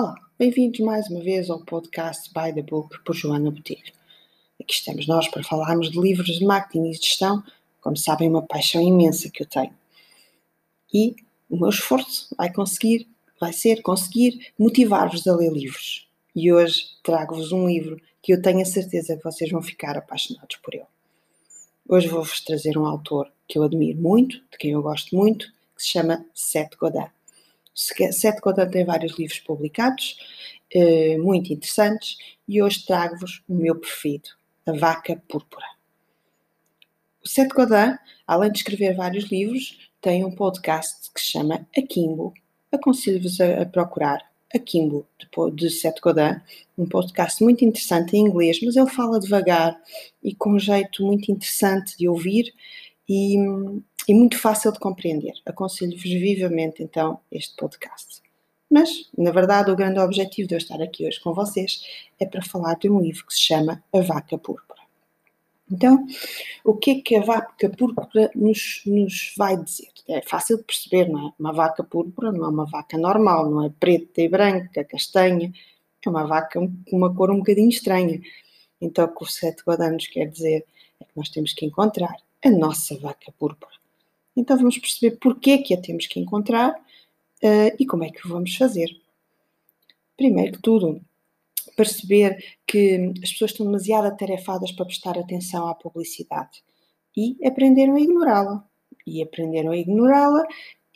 Olá, bem-vindos mais uma vez ao podcast By the Book por Joana Botelho. Aqui estamos nós para falarmos de livros de marketing e gestão, como sabem, uma paixão imensa que eu tenho. E o meu esforço vai conseguir, vai ser conseguir motivar-vos a ler livros. E hoje trago-vos um livro que eu tenho a certeza que vocês vão ficar apaixonados por ele. Hoje vou-vos trazer um autor que eu admiro muito, de quem eu gosto muito, que se chama Seth Godin. Seth Godin tem vários livros publicados, eh, muito interessantes, e hoje trago-vos o meu preferido, A Vaca Púrpura. O Seth Godin, além de escrever vários livros, tem um podcast que se chama Akimbo. Aconselho-vos a, a, procurar Akimbo, de, de Seth Godin, um podcast muito interessante em inglês, mas ele fala devagar e com um jeito muito interessante de ouvir e, e muito fácil de compreender. Aconselho-vos vivamente então este podcast. Mas, na verdade, o grande objetivo de eu estar aqui hoje com vocês é para falar de um livro que se chama A Vaca Púrpura. Então, o que é que a vaca púrpura nos, nos vai dizer? É fácil de perceber, não é? Uma vaca púrpura não é uma vaca normal, não é preta e branca, castanha, é uma vaca com uma cor um bocadinho estranha. Então, o que o Sete Guadanos quer dizer é que nós temos que encontrar a nossa vaca púrpura. Então vamos perceber porquê que a temos que encontrar uh, e como é que o vamos fazer. Primeiro que tudo, perceber que as pessoas estão demasiado atarefadas para prestar atenção à publicidade e aprenderam a ignorá-la. E aprenderam a ignorá-la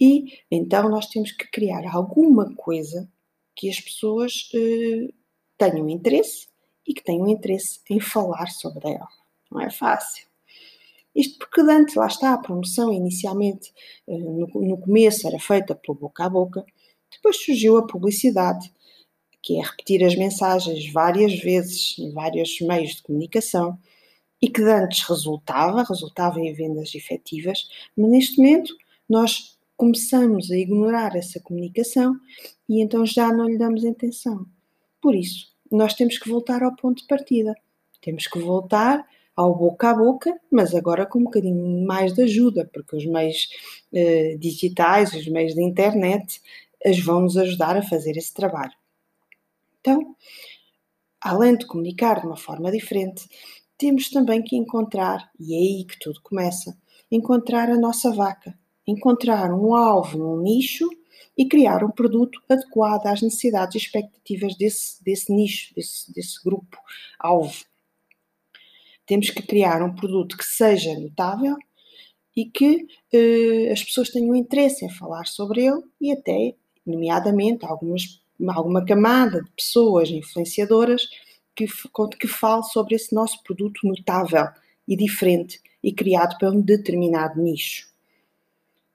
e então nós temos que criar alguma coisa que as pessoas uh, tenham interesse e que tenham interesse em falar sobre ela. Não é fácil. Isto porque antes, lá está, a promoção inicialmente, eh, no, no começo, era feita pelo boca a boca, depois surgiu a publicidade, que é repetir as mensagens várias vezes em vários meios de comunicação e que antes resultava, resultava em vendas efetivas, mas neste momento nós começamos a ignorar essa comunicação e então já não lhe damos atenção. Por isso, nós temos que voltar ao ponto de partida. Temos que voltar ao boca a boca, mas agora com um bocadinho mais de ajuda, porque os meios eh, digitais, os meios da internet, as vão nos ajudar a fazer esse trabalho. Então, além de comunicar de uma forma diferente, temos também que encontrar, e é aí que tudo começa, encontrar a nossa vaca, encontrar um alvo num nicho e criar um produto adequado às necessidades e expectativas desse, desse nicho, desse, desse grupo alvo. Temos que criar um produto que seja notável e que eh, as pessoas tenham interesse em falar sobre ele e até, nomeadamente, algumas, alguma camada de pessoas influenciadoras que, que fale sobre esse nosso produto notável e diferente e criado para um determinado nicho.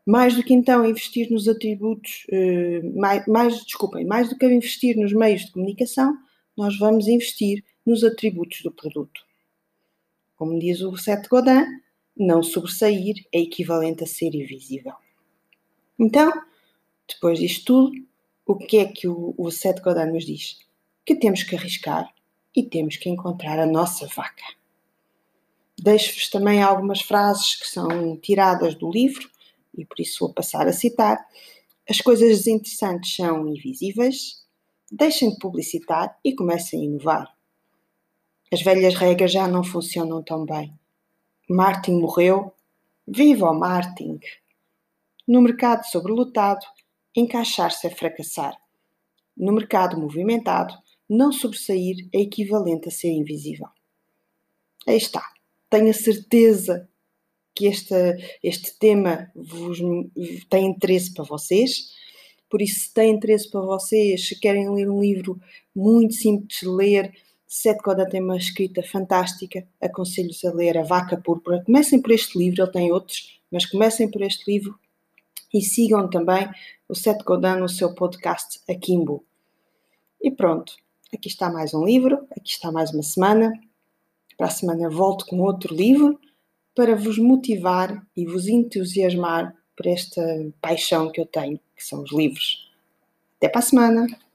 Mais do que então investir nos atributos, eh, mais, mais, desculpem, mais do que investir nos meios de comunicação, nós vamos investir nos atributos do produto. Como diz o Seth Godin, não sobressair é equivalente a ser invisível. Então, depois disto tudo, o que é que o, o Godin nos diz? Que temos que arriscar e temos que encontrar a nossa vaca. Deixo-vos também algumas frases que são tiradas do livro e por isso vou passar a citar. As coisas interessantes são invisíveis, deixem de publicitar e comecem a inovar. As velhas regras já não funcionam tão bem. Martin morreu. Viva o Martin! No mercado sobrelotado, encaixar-se é fracassar. No mercado movimentado, não sobressair é equivalente a ser invisível. Aí está. Tenho a certeza que este, este tema vos tem interesse para vocês. Por isso, se tem interesse para vocês, se querem ler um livro muito simples de ler, Sete Coda tem uma escrita fantástica, aconselho-vos a ler A Vaca Púrpura. Comecem por este livro, ele tem outros, mas comecem por este livro e sigam também o Sete Godin no seu podcast Akimbo. E pronto, aqui está mais um livro, aqui está mais uma semana. Para a semana volto com outro livro para vos motivar e vos entusiasmar por esta paixão que eu tenho, que são os livros. Até para a semana!